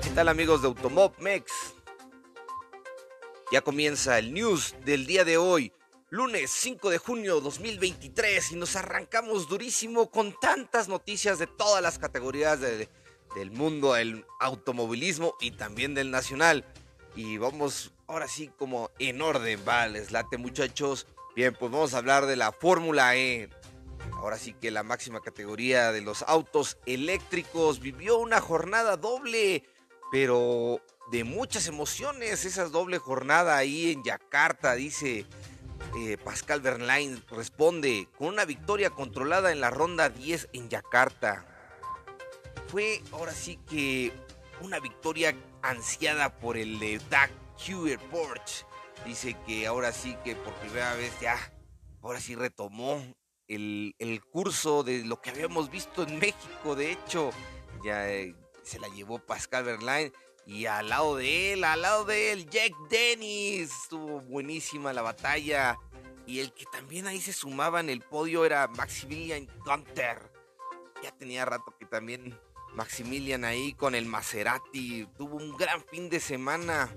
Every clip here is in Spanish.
¿qué tal amigos de Automob Mex? Ya comienza el news del día de hoy, lunes 5 de junio 2023 y nos arrancamos durísimo con tantas noticias de todas las categorías del mundo del automovilismo y también del nacional. Y vamos ahora sí como en orden, vale, late muchachos. Bien, pues vamos a hablar de la Fórmula E. Ahora sí que la máxima categoría de los autos eléctricos vivió una jornada doble, pero de muchas emociones. Esa doble jornada ahí en Yakarta, dice eh, Pascal Bernlein, responde con una victoria controlada en la ronda 10 en Yakarta. Fue ahora sí que una victoria ansiada por el de Doug Hewitt Porsche. Dice que ahora sí que por primera vez ya, ahora sí retomó el, curso de lo que habíamos visto en México. De hecho, ya eh, se la llevó Pascal Bernlein y al lado de él, al lado de él, Jack Dennis. Estuvo buenísima la batalla. Y el que también ahí se sumaba en el podio era Maximilian Gunter. Ya tenía rato que también Maximilian ahí con el Maserati. Tuvo un gran fin de semana.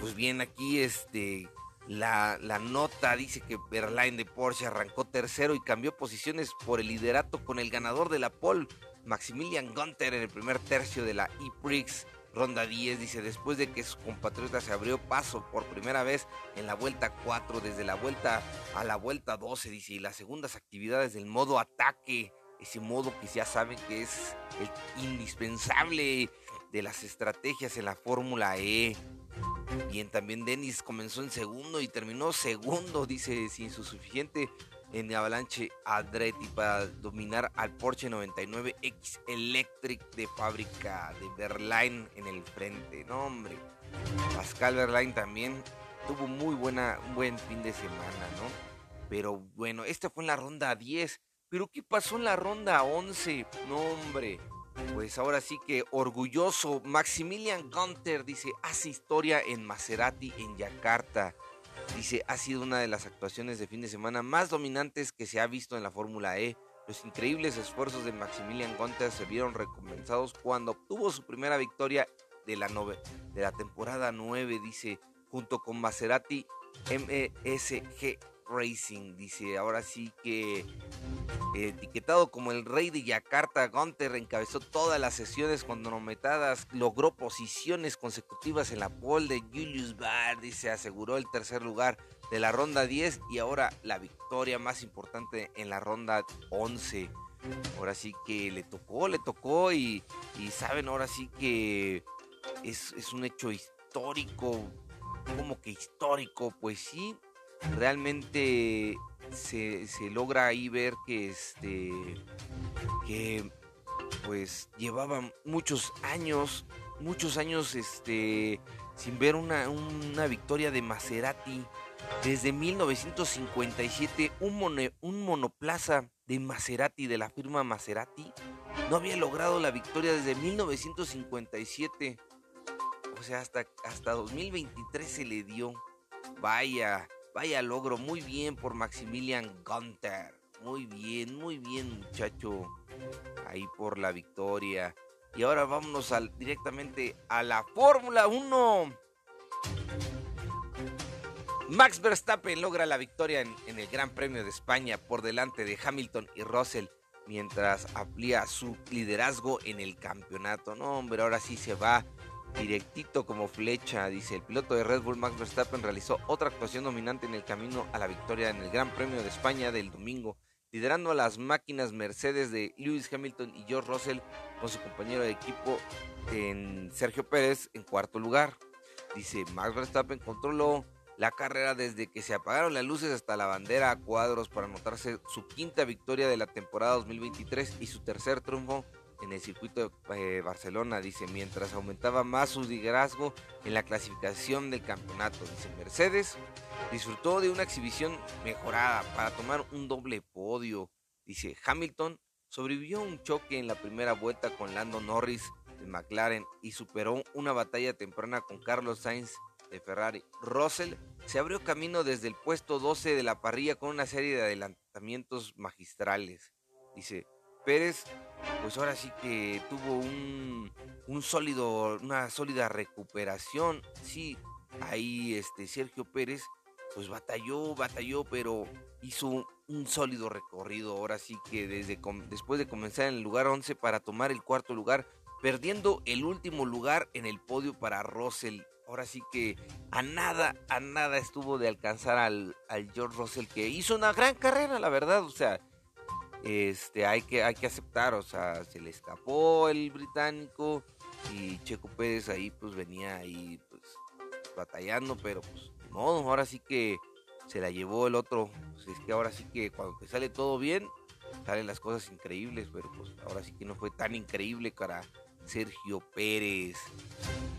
Pues bien, aquí este. La, la, nota dice que Berlain de Porsche arrancó tercero y cambió posiciones por el liderato con el ganador de la pole, Maximilian Gunter, en el primer tercio de la E-Prix ronda 10, dice, después de que su compatriota se abrió paso por primera vez en la vuelta 4, desde la vuelta a la vuelta 12, dice, y las segundas actividades del modo ataque, ese modo que ya saben que es el indispensable de las estrategias en la Fórmula E. Bien, también Dennis comenzó en segundo y terminó segundo, dice, sin su suficiente en Avalanche Andretti para dominar al Porsche 99X Electric de fábrica de Berlín en el frente. No, hombre. Pascal Berlín también tuvo muy buena, un buen fin de semana, ¿no? Pero bueno, esta fue en la ronda 10. Pero ¿qué pasó en la ronda 11? No, hombre. Pues ahora sí que orgulloso, Maximilian Gunter dice, hace historia en Maserati en Yakarta. Dice, ha sido una de las actuaciones de fin de semana más dominantes que se ha visto en la Fórmula E. Los increíbles esfuerzos de Maximilian Gunter se vieron recompensados cuando obtuvo su primera victoria de la, de la temporada 9, dice, junto con Maserati MESG Racing. Dice, ahora sí que etiquetado como el rey de Yakarta, Gunter encabezó todas las sesiones con cronometadas, logró posiciones consecutivas en la pole de Julius Baer, dice, aseguró el tercer lugar de la ronda 10 y ahora la victoria más importante en la ronda 11. Ahora sí que le tocó, le tocó y, saben, ahora sí que es, es un hecho histórico, como que histórico, pues sí, realmente se, logra ahí ver que este que pues llevaban muchos años muchos años este sin ver una, una victoria de Maserati. Desde 1957 un, un monoplaza de Maserati de la firma Maserati no había logrado la victoria desde 1957 o sea hasta hasta 2023 se le dio. Vaya Vaya logro, muy bien por Maximilian Gunter. Muy bien, muy bien muchacho. Ahí por la victoria. Y ahora vámonos directamente a la Fórmula 1. Max Verstappen logra la victoria en, en, el Gran Premio de España por delante de Hamilton y Russell mientras amplía su liderazgo en el campeonato. No, hombre, ahora sí se va directito como flecha, dice el piloto de Red Bull Max Verstappen realizó otra actuación dominante en el camino a la victoria en el Gran Premio de España del domingo, liderando a las máquinas Mercedes de Lewis Hamilton y George Russell con su compañero de equipo en Sergio Pérez en cuarto lugar. Dice Max Verstappen controló la carrera desde que se apagaron las luces hasta la bandera a cuadros para anotarse su quinta victoria de la temporada 2023 y su tercer triunfo en el circuito de eh, Barcelona, dice, mientras aumentaba más su liderazgo en la clasificación del campeonato. Dice, Mercedes disfrutó de una exhibición mejorada para tomar un doble podio. Dice, Hamilton sobrevivió a un choque en la primera vuelta con Lando Norris de McLaren y superó una batalla temprana con Carlos Sainz de Ferrari. Russell se abrió camino desde el puesto 12 de la parrilla con una serie de adelantamientos magistrales. Dice, Pérez, pues ahora sí que tuvo un, un sólido, una sólida recuperación. Sí, ahí este Sergio Pérez pues batalló, batalló, pero hizo un sólido recorrido. Ahora sí que desde después de comenzar en el lugar 11 para tomar el cuarto lugar, perdiendo el último lugar en el podio para Russell. Ahora sí que a nada, a nada estuvo de alcanzar al, al George Russell, que hizo una gran carrera, la verdad. O sea, este, hay que, hay que aceptar, o sea, se le escapó el británico y Checo Pérez ahí pues venía ahí pues batallando, pero pues modo, ahora sí que se la llevó el otro. Pues, es que ahora sí que cuando sale todo bien, salen las cosas increíbles, pero pues ahora sí que no fue tan increíble para Sergio Pérez.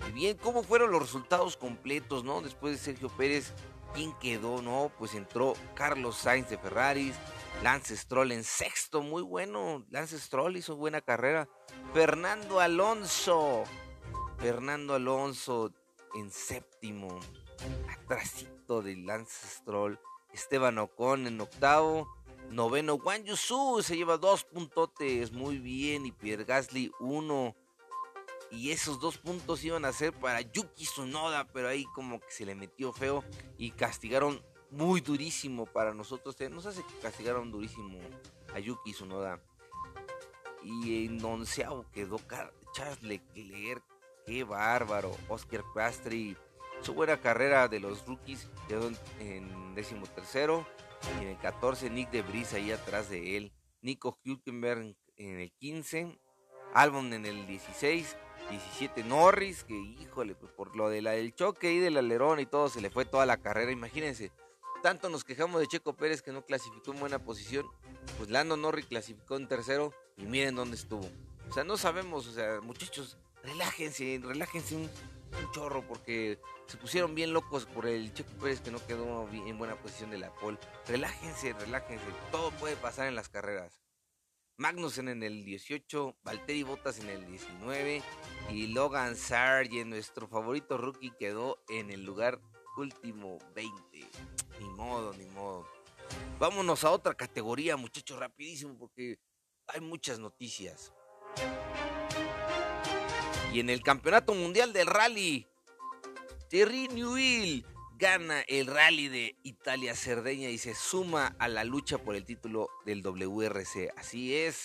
Y bien, ¿cómo fueron los resultados completos, no? Después de Sergio Pérez, ¿quién quedó, no? Pues entró Carlos Sainz de Ferraris, Lance Stroll en sexto, muy bueno. Lance Stroll hizo buena carrera. Fernando Alonso. Fernando Alonso en séptimo. Atrásito de Lance Stroll. Esteban Ocon en octavo. Noveno, Juan Yusu se lleva dos puntotes. Muy bien. Y Pierre Gasly uno. Y esos dos puntos iban a ser para Yuki Tsunoda. Pero ahí como que se le metió feo. Y castigaron muy durísimo para nosotros. Nos hace que castigaron durísimo a Yuki Tsunoda. Y en onceavo quedó Charles Leclerc. Qué bárbaro. Oscar Piastri. Su buena carrera de los rookies quedó en décimo tercero. Y en el 14 Nick de Brisa ahí atrás de él. Nico Hülkenberg en el 15. Albon en el 16. 17 Norris, que híjole, pues por lo de del choque y del alerón y todo, se le fue toda la carrera. Imagínense, tanto nos quejamos de Checo Pérez que no clasificó en buena posición, pues Lando Norris clasificó en tercero y miren dónde estuvo. O sea, no sabemos, o sea, muchachos, relájense, relájense un, chorro porque se pusieron bien locos por el Checo Pérez que no quedó en buena posición de la pole. Relájense, relájense, todo puede pasar en las carreras. Magnussen en el 18, Valtteri Bottas en el 19 y Logan Sargent, nuestro favorito rookie, quedó en el lugar último 20. Ni modo, ni modo. Vámonos a otra categoría, muchachos, rapidísimo, porque hay muchas noticias. Y en el Campeonato Mundial del Rally, Terry Newell gana el Rally de Italia Cerdeña y se suma a la lucha por el título del WRC. Así es.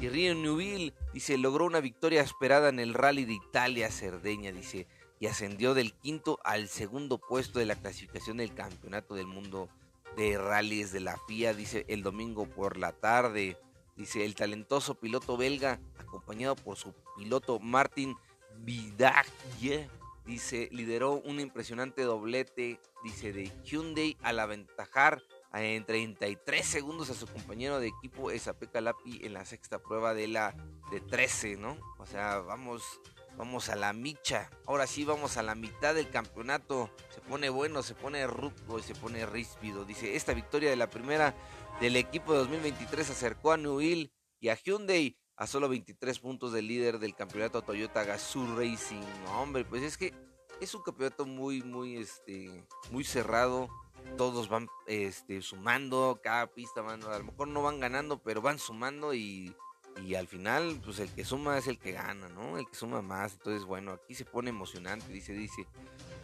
Terry Newell dice, logró una victoria esperada en el Rally de Italia Cerdeña, dice y ascendió del quinto al segundo puesto de la clasificación del Campeonato del Mundo de Rallys de la FIA, dice el domingo por la tarde. Dice el talentoso piloto belga, acompañado por su piloto Martin Vidagne, dice, lideró un impresionante doblete, dice, de Hyundai al aventajar en 33 segundos a su compañero de equipo Esape Calapi en la sexta prueba de la de 13, ¿no? O sea, vamos Vamos a la micha. Ahora sí vamos a la mitad del campeonato. Se pone bueno, se pone rudo y se pone ríspido. Dice, esta victoria de la primera del equipo de 2023 acercó a Newell y a Hyundai a solo 23 puntos del líder del campeonato Toyota Gazoo Racing. hombre, pues es que es un campeonato muy, muy, este, muy cerrado. Todos van este, sumando, cada pista van, a lo mejor no van ganando, pero van sumando y y al final, pues el que suma es el que gana, ¿no? El que suma más. Entonces, bueno, aquí se pone emocionante, dice, dice.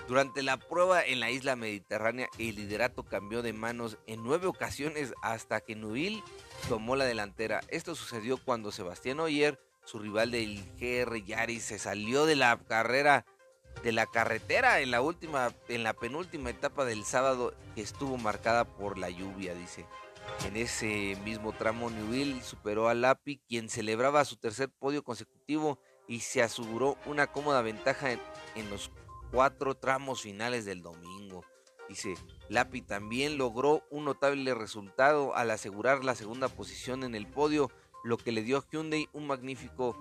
Durante la prueba en la isla mediterránea, el liderato cambió de manos en nueve ocasiones hasta que Nubil tomó la delantera. Esto sucedió cuando Sebastián Oyer, su rival del GR Yaris, se salió de la carrera de la carretera en la última, en la penúltima etapa del sábado que estuvo marcada por la lluvia, dice. En ese mismo tramo, Newell superó a Lapi, quien celebraba su tercer podio consecutivo y se aseguró una cómoda ventaja en, los cuatro tramos finales del domingo. Dice, Lapi también logró un notable resultado al asegurar la segunda posición en el podio, lo que le dio a Hyundai un magnífico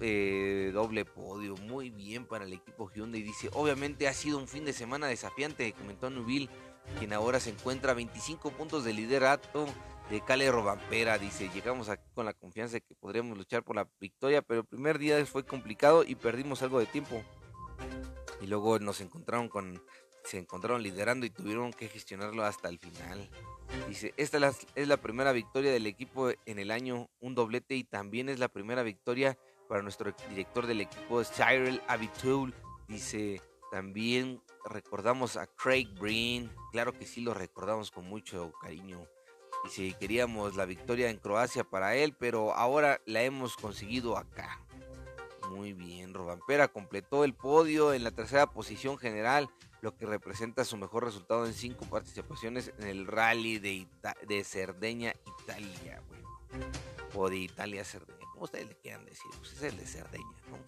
eh, doble podio. Muy bien para el equipo Hyundai. Dice, obviamente ha sido un fin de semana desafiante, comentó Newell quien ahora se encuentra a 25 puntos de liderato de Cale Robampera. Dice, llegamos aquí con la confianza de que podríamos luchar por la victoria, pero el primer día fue complicado y perdimos algo de tiempo. Y luego nos encontraron con, se encontraron liderando y tuvieron que gestionarlo hasta el final. Dice, esta es la, es la primera victoria del equipo en el año, un doblete y también es la primera victoria para nuestro director del equipo, Cyril Abitul. Dice, también recordamos a Craig Breen, claro que sí lo recordamos con mucho cariño. Dice, queríamos la victoria en Croacia para él, pero ahora la hemos conseguido acá. Muy bien, Robampera completó el podio en la tercera posición general, lo que representa su mejor resultado en cinco participaciones en el rally de, de Cerdeña, Italia. O de Italia, Cerdeña, como ustedes le quieran decir, pues es el de Cerdeña, ¿no?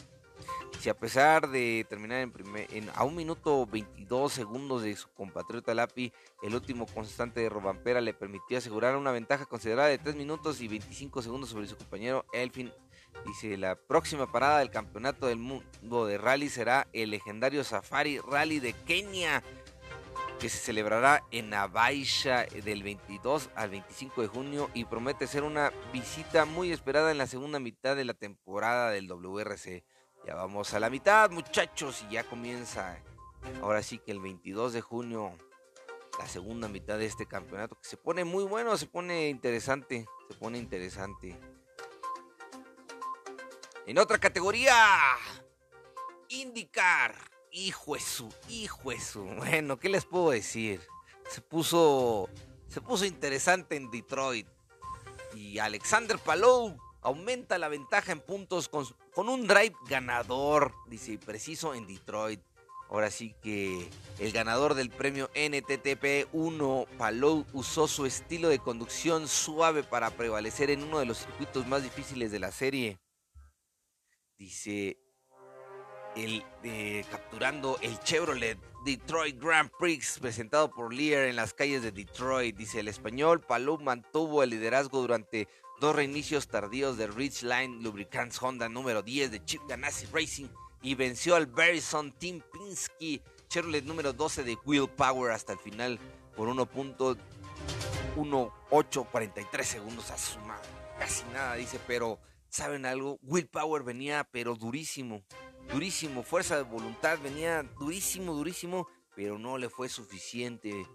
Si a pesar de terminar en, primer, a un minuto 22 segundos de su compatriota Lapi, el último constante de Robampera le permitió asegurar una ventaja considerada de 3 minutos y 25 segundos sobre su compañero Elfin. Dice, la próxima parada del campeonato del mundo de rally será el legendario Safari Rally de Kenia, que se celebrará en Abaisha del 22 al 25 de junio y promete ser una visita muy esperada en la segunda mitad de la temporada del WRC. Ya vamos a la mitad, muchachos, y ya comienza. Ahora sí que el 22 de junio, la segunda mitad de este campeonato, que se pone muy bueno, se pone interesante, se pone interesante. En otra categoría, indicar. Hijo su, hijo su. Bueno, ¿qué les puedo decir? Se puso, se puso interesante en Detroit. Y Alexander Palou aumenta la ventaja en puntos con, con un drive ganador, dice, preciso en Detroit. Ahora sí que el ganador del premio NTTP 1, Palou, usó su estilo de conducción suave para prevalecer en uno de los circuitos más difíciles de la serie. Dice, el, eh, capturando el Chevrolet Detroit Grand Prix presentado por Lear en las calles de Detroit. Dice el español, Palou mantuvo el liderazgo durante dos reinicios tardíos de Ridgeline Lubricants Honda número 10 de Chip Ganassi Racing y venció al Verizon Team Pinsky Chevrolet número 12 de Will Power hasta el final por 1.1843 segundos a su madre. Casi nada dice, pero ¿saben algo? Will Power venía pero durísimo, durísimo, fuerza de voluntad venía durísimo, durísimo, pero no le fue suficiente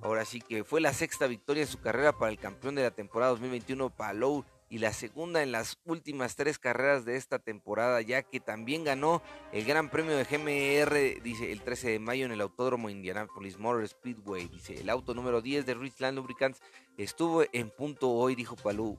Ahora sí que fue la sexta victoria en su carrera para el campeón de la temporada 2021, Palou, y la segunda en las últimas tres carreras de esta temporada, ya que también ganó el Gran Premio de GMR, dice el 13 de mayo en el Autódromo Indianapolis Motor Speedway. Dice el auto número 10 de Richland Lubricants estuvo en punto hoy, dijo Palou.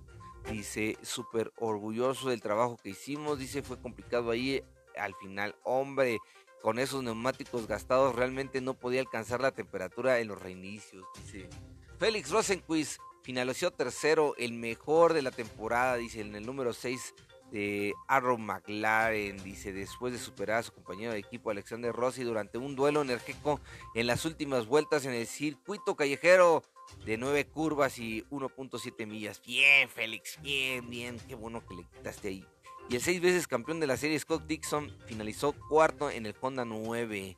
Dice súper orgulloso del trabajo que hicimos. Dice fue complicado ahí al final. Hombre, con esos neumáticos gastados realmente no podía alcanzar la temperatura en los reinicios, dice. Félix Rosenquist finalizó tercero, el mejor de la temporada, dice, en el número 6 de Arrow McLaren, dice, después de superar a su compañero de equipo Alexander Rossi durante un duelo enérgico en las últimas vueltas en el circuito callejero de 9 curvas y 1.7 millas. Bien, Félix, bien, bien, qué bueno que le quitaste ahí y el seis veces campeón de la serie Scott Dixon finalizó cuarto en el Honda 9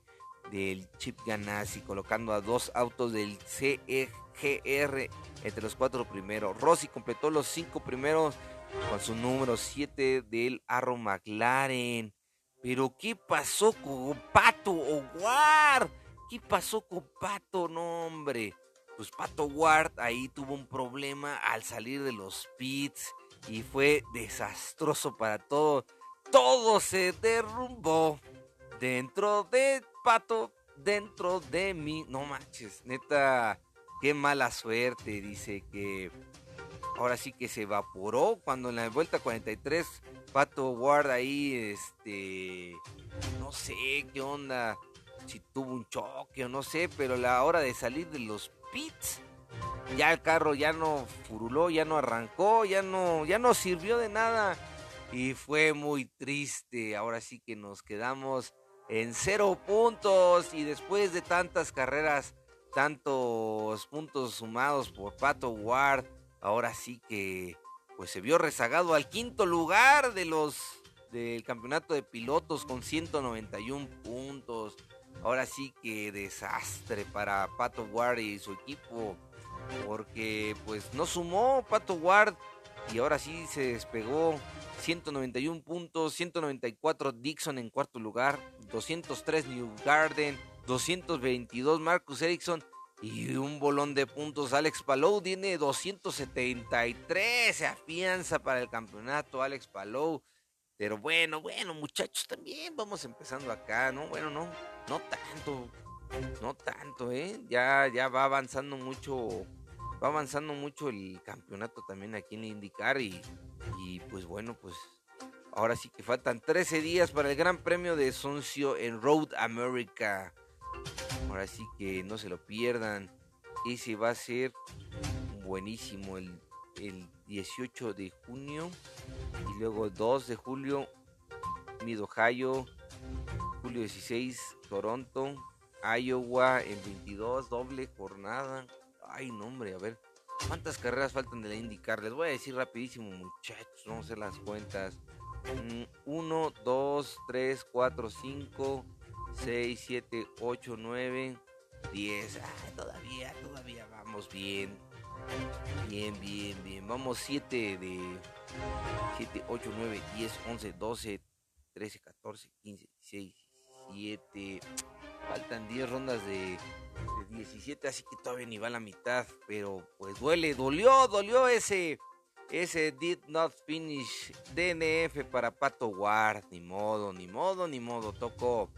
del Chip Ganassi, colocando a dos autos del CEGR entre los cuatro primeros. Rossi completó los cinco primeros con su número 7 del Arrow McLaren. Pero ¿qué pasó con Pato Ward? ¿Qué pasó con Pato? No, hombre. Pues Pato Ward ahí tuvo un problema al salir de los pits y fue desastroso para todo. Todo se derrumbó dentro de Pato, dentro de mí. No manches, neta, qué mala suerte. Dice que ahora sí que se evaporó cuando en la vuelta 43 Pato Ward ahí, este, no sé qué onda, si tuvo un choque o no sé, pero la hora de salir de los pits ya el carro ya no furuló, ya no arrancó, ya no, ya no sirvió de nada. Y fue muy triste. Ahora sí que nos quedamos en cero puntos. Y después de tantas carreras, tantos puntos sumados por Pato Ward, ahora sí que pues se vio rezagado al quinto lugar de los del campeonato de pilotos con 191 puntos. Ahora sí que desastre para Pato Ward y su equipo porque pues no sumó Pato Ward y ahora sí se despegó 191 puntos, 194 Dixon en cuarto lugar, 203 New Garden, 222 Marcus Erickson Y un bolón de puntos. Alex Palou tiene 273. Se afianza para el campeonato. Alex Palou. Pero bueno, bueno, muchachos, también vamos empezando acá, ¿no? Bueno, no, no tanto. No tanto, ¿eh? Ya, ya va avanzando mucho. Va avanzando mucho el campeonato también aquí en indicar. Y, y pues bueno, pues ahora sí que faltan 13 días para el Gran Premio de Soncio en Road America. Ahora sí que no se lo pierdan. Ese va a ser buenísimo el, 18 de junio. Y luego 2 de julio, Mid Ohio. Julio 16, Toronto. Iowa en 22, doble jornada. Ay, no, hombre, a ver. ¿Cuántas carreras faltan de la IndyCar? Les voy a decir rapidísimo, muchachos. Vamos a hacer las cuentas. 1, 2, 3, 4, 5, 6, 7, 8, 9, 10. todavía, todavía vamos bien. Bien, bien, bien. Vamos 7 de 7, 8, 9, 10, 11, 12, 13, 14, 15, 16, 17. Faltan 10 rondas de, de 17, así que todavía ni va la mitad. Pero pues duele, dolió, dolió ese ese did not finish DNF para Pato Ward. Ni modo, ni modo, ni modo. Tocó.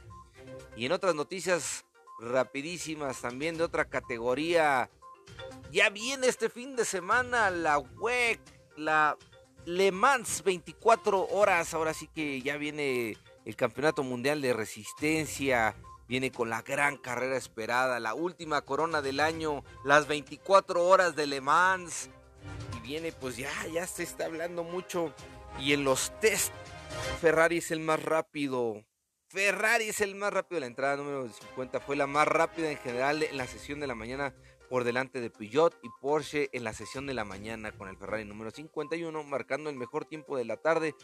Y en otras noticias rapidísimas también de otra categoría. Ya viene este fin de semana la WEC, la Le Mans 24 horas. Ahora sí que ya viene el Campeonato Mundial de Resistencia. Viene con la gran carrera esperada, la última corona del año, las 24 horas de Le Mans viene, pues ya, ya se está hablando mucho. Y en los test, Ferrari es el más rápido. Ferrari es el más rápido. La entrada número 50 fue la más rápida en general en la sesión de la mañana por delante de Peugeot y Porsche en la sesión de la mañana con el Ferrari número 51, marcando el mejor tiempo de la tarde,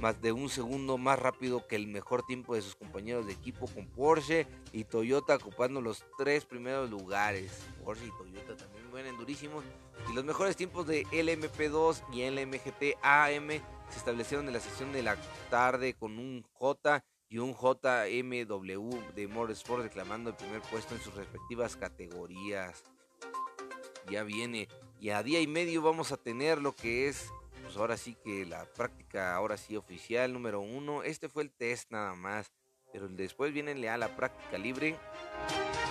más de un segundo más rápido que el mejor tiempo de sus compañeros de equipo con Porsche y Toyota ocupando los tres primeros lugares. Porsche y Toyota también vienen durísimos. Y los mejores tiempos de LMP2 y LMGT AM se establecieron en la sesión de la tarde con un J y un JMW de Motorsport reclamando el primer puesto en sus respectivas categorías ya viene. Y a día y medio vamos a tener lo que es, pues ahora sí que la práctica, ahora sí oficial número uno. Este fue el test nada más. Pero después viene a la práctica libre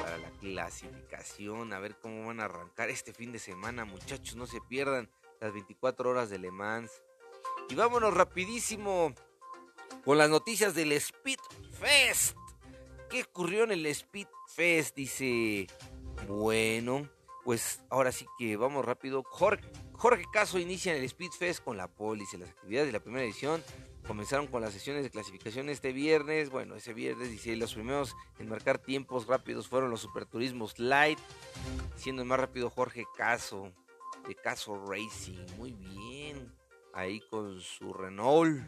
para la clasificación. A ver cómo van a arrancar este fin de semana, muchachos. No se pierdan las 24 horas de Le Mans. Y vámonos rapidísimo con las noticias del Speed Fest. ¿Qué ocurrió en el Speed Fest? Dice, bueno, pues ahora sí que vamos rápido. Jorge, Caso inicia en el Speed Fest con la polis. Las actividades de la primera edición comenzaron con las sesiones de clasificación este viernes. Bueno, ese viernes dice los primeros en marcar tiempos rápidos fueron los Superturismos Light, siendo el más rápido Jorge Caso de Caso Racing. Muy bien, ahí con su Renault.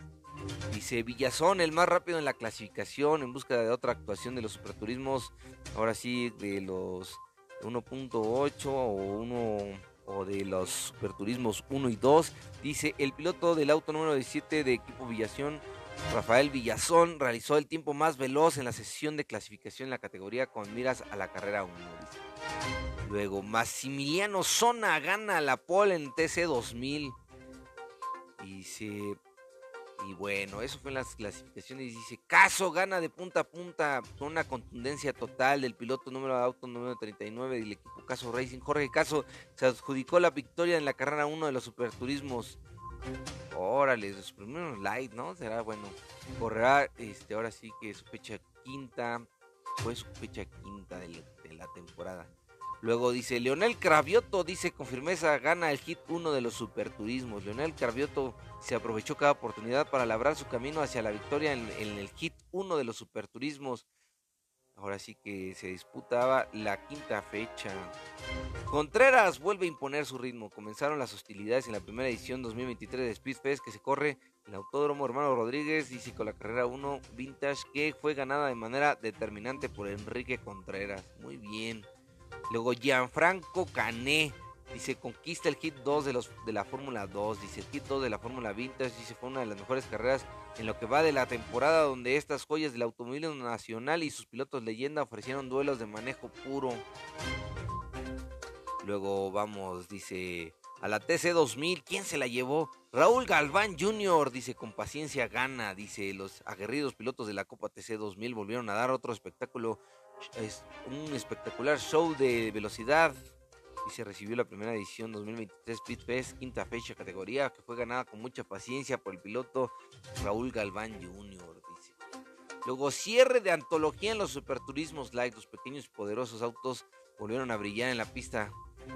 Dice Villazón, el más rápido en la clasificación en búsqueda de otra actuación de los superturismos. Ahora sí, de los 1.8 o 1 o de los Superturismos 1 y 2. Dice, el piloto del auto número 17 de equipo Villación, Rafael Villazón, realizó el tiempo más veloz en la sesión de clasificación en la categoría con miras a la carrera 1. Luego, Massimiliano Zona gana la pole en TC 2000. Dice, y bueno, eso fue en las clasificaciones. Dice, Caso gana de punta a punta con una contundencia total del piloto número de auto número 39 del equipo Caso Racing. Jorge Caso se adjudicó la victoria en la carrera 1 de los superturismos. Órale, los primeros light, ¿no? Será bueno. Correrá, este, ahora sí que su fecha quinta. Fue su fecha quinta de la temporada. Luego dice, Leonel Cravioto dice con firmeza, gana el hit 1 de los superturismos. Leonel Cravioto se aprovechó cada oportunidad para labrar su camino hacia la victoria en, el hit 1 de los superturismos. Ahora sí que se disputaba la quinta fecha. Contreras vuelve a imponer su ritmo. Comenzaron las hostilidades en la primera edición 2023 de Speedfest que se corre en el Autódromo Hermano Rodríguez, dice con la carrera 1 Vintage que fue ganada de manera determinante por Enrique Contreras. Muy bien. Luego Gianfranco Cané. Dice, conquista el hit 2 de, los, de la Fórmula 2. Dice, el hit 2 de la Fórmula Vintage. Dice, fue una de las mejores carreras en lo que va de la temporada donde estas joyas del automóvil nacional y sus pilotos leyenda ofrecieron duelos de manejo puro. Luego vamos, dice, a la TC 2000, ¿quién se la llevó? Raúl Galván Jr., dice, con paciencia gana, dice, los aguerridos pilotos de la Copa TC 2000 volvieron a dar otro espectáculo, es un espectacular show de velocidad. Y se recibió la primera edición 2023 Speed Fest, quinta fecha categoría, que fue ganada con mucha paciencia por el piloto Raúl Galván Jr.. Luego cierre de antología en los superturismos light, los pequeños poderosos autos volvieron a brillar en la pista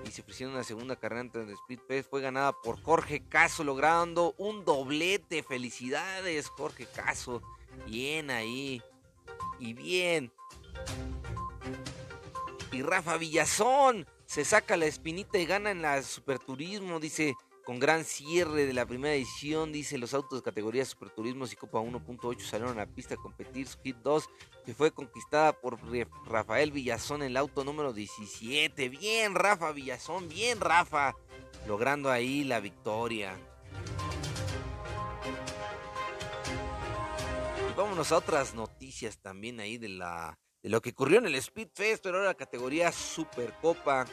y se ofrecieron una segunda carrera en Speed Fest. Fue ganada por Jorge Caso, logrando un doblete. Felicidades, Jorge Caso. Bien ahí. Y bien. Y Rafa Villazón se saca la espinita y gana en la Superturismo. Dice, con gran cierre de la primera edición, dice los autos de categoría Superturismos y Copa 1.8 salieron a la pista a competir su Hit 2, que fue conquistada por Rafael Villazón el auto número 17. Bien, Rafa Villazón, bien, Rafa, logrando ahí la victoria. Vámonos a otras noticias también ahí de la lo que ocurrió en el Speed Fest, pero la categoría Supercopa.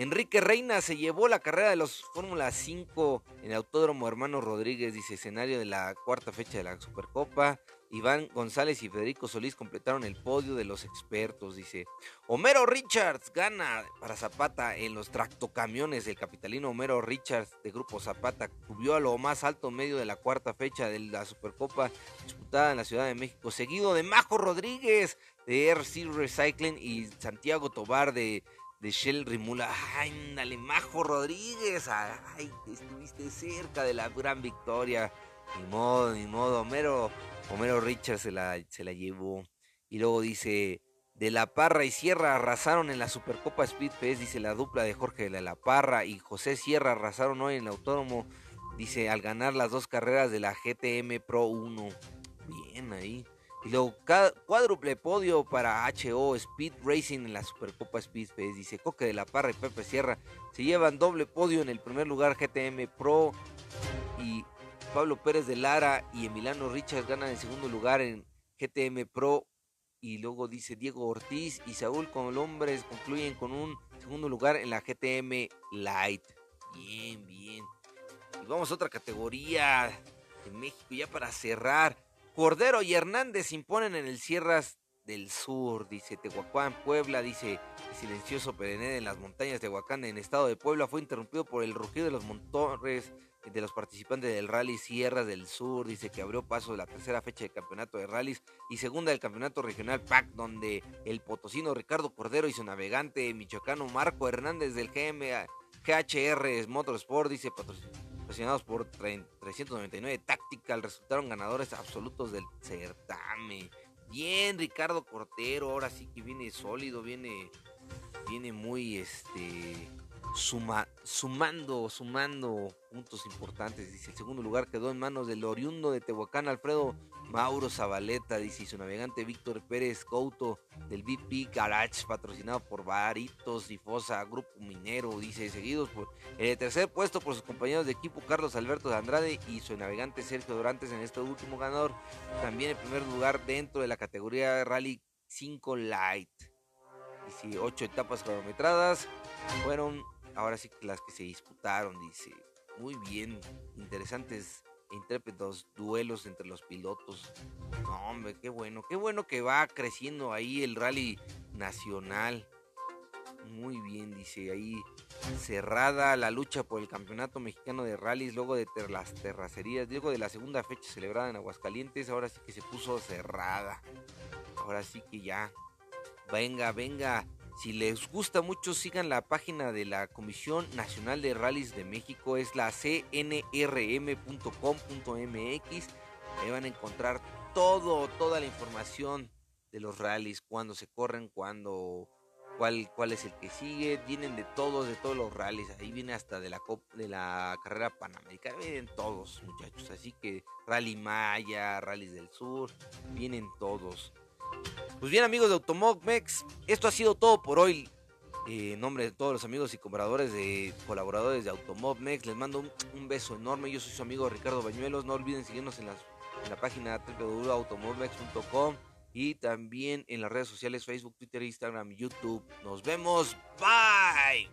Enrique Reina se llevó la carrera de los Fórmula 5 en el Autódromo Hermano Rodríguez, dice escenario de la cuarta fecha de la Supercopa. Iván González y Federico Solís completaron el podio de los expertos, dice. Homero Richards gana para Zapata en los tractocamiones. El capitalino Homero Richards de Grupo Zapata subió a lo más alto medio de la cuarta fecha de la Supercopa disputada en la Ciudad de México, seguido de Majo Rodríguez de RC Recycling y Santiago Tobar de de Shell Rimula. Ay, dale, Majo Rodríguez. Ay, estuviste cerca de la gran victoria. Ni modo, ni modo. Homero, Homero Richards se la, se la llevó. Y luego dice, de La Parra y Sierra arrasaron en la Supercopa Speed Fest, dice la dupla de Jorge de La Parra y José Sierra arrasaron hoy en el autódromo, dice, al ganar las dos carreras de la GTM Pro 1. Bien ahí. Y luego cuádruple podio para HO Speed Racing en la Supercopa Speed Fest. Dice Coque de la Parra y Pepe Sierra se llevan doble podio en el primer lugar GTM Pro. Y Pablo Pérez de Lara y Emiliano Richards ganan el segundo lugar en GTM Pro. Y luego dice Diego Ortiz y Saúl Colombres concluyen con un segundo lugar en la GTM Light. Bien, bien. Y vamos a otra categoría de México ya para cerrar. Cordero y Hernández imponen en el Sierras del Sur, dice Tehuacán, Puebla, dice el silencioso perenne en las montañas de Tehuacán en estado de Puebla fue interrumpido por el rugido de los motores de los participantes del rally Sierras del Sur, dice que abrió paso de la tercera fecha del campeonato de rallies y segunda del campeonato regional PAC, donde el potosino Ricardo Cordero y su navegante michoacano Marco Hernández del GM, GHR Motorsport, dice patrocinador presionados por 399 Tactical, resultaron ganadores absolutos del certamen. Bien, Ricardo Cortero, ahora sí que viene sólido, viene, viene muy este suma, sumando, sumando puntos importantes. Dice, el segundo lugar quedó en manos del oriundo de Tehuacán, Alfredo Mauro Zabaleta, dice, su navegante Víctor Pérez Couto del BP Garage, patrocinado por Baritos y Fosa, Grupo Minero, dice, seguidos por el tercer puesto por sus compañeros de equipo Carlos Alberto de Andrade y su navegante Sergio Dorantes en este último ganador. También el primer lugar dentro de la categoría Rally 5 Light. Dice, ocho etapas cronometradas fueron ahora sí las que se disputaron, dice. Muy bien, interesantes intrépidos duelos entre los pilotos. No, hombre, qué bueno, qué bueno que va creciendo ahí el rally nacional. Muy bien, dice ahí cerrada la lucha por el campeonato mexicano de rallies luego de las terracerías, luego de la segunda fecha celebrada en Aguascalientes, ahora sí que se puso cerrada. Ahora sí que ya. Venga, venga, si les gusta mucho, sigan la página de la Comisión Nacional de Rallys de México, es la cnrm.com.mx. Ahí van a encontrar todo, toda la información de los rallies, cuándo se corren, cuándo, cuál, cuál es el que sigue. Vienen de todos, de todos los rallies. Ahí viene hasta de la, de la carrera panamericana. Vienen todos, muchachos. Así que Rally Maya, Rallys del Sur, vienen todos. Pues bien amigos de Automogmex, esto ha sido todo por hoy. Eh, en nombre de todos los amigos y colaboradores de colaboradores de Automobmex, les mando un, beso enorme. Yo soy su amigo Ricardo Bañuelos. No olviden seguirnos en, la página www.automobmex.com. y también en las redes sociales Facebook, Twitter, Instagram, YouTube. Nos vemos. Bye.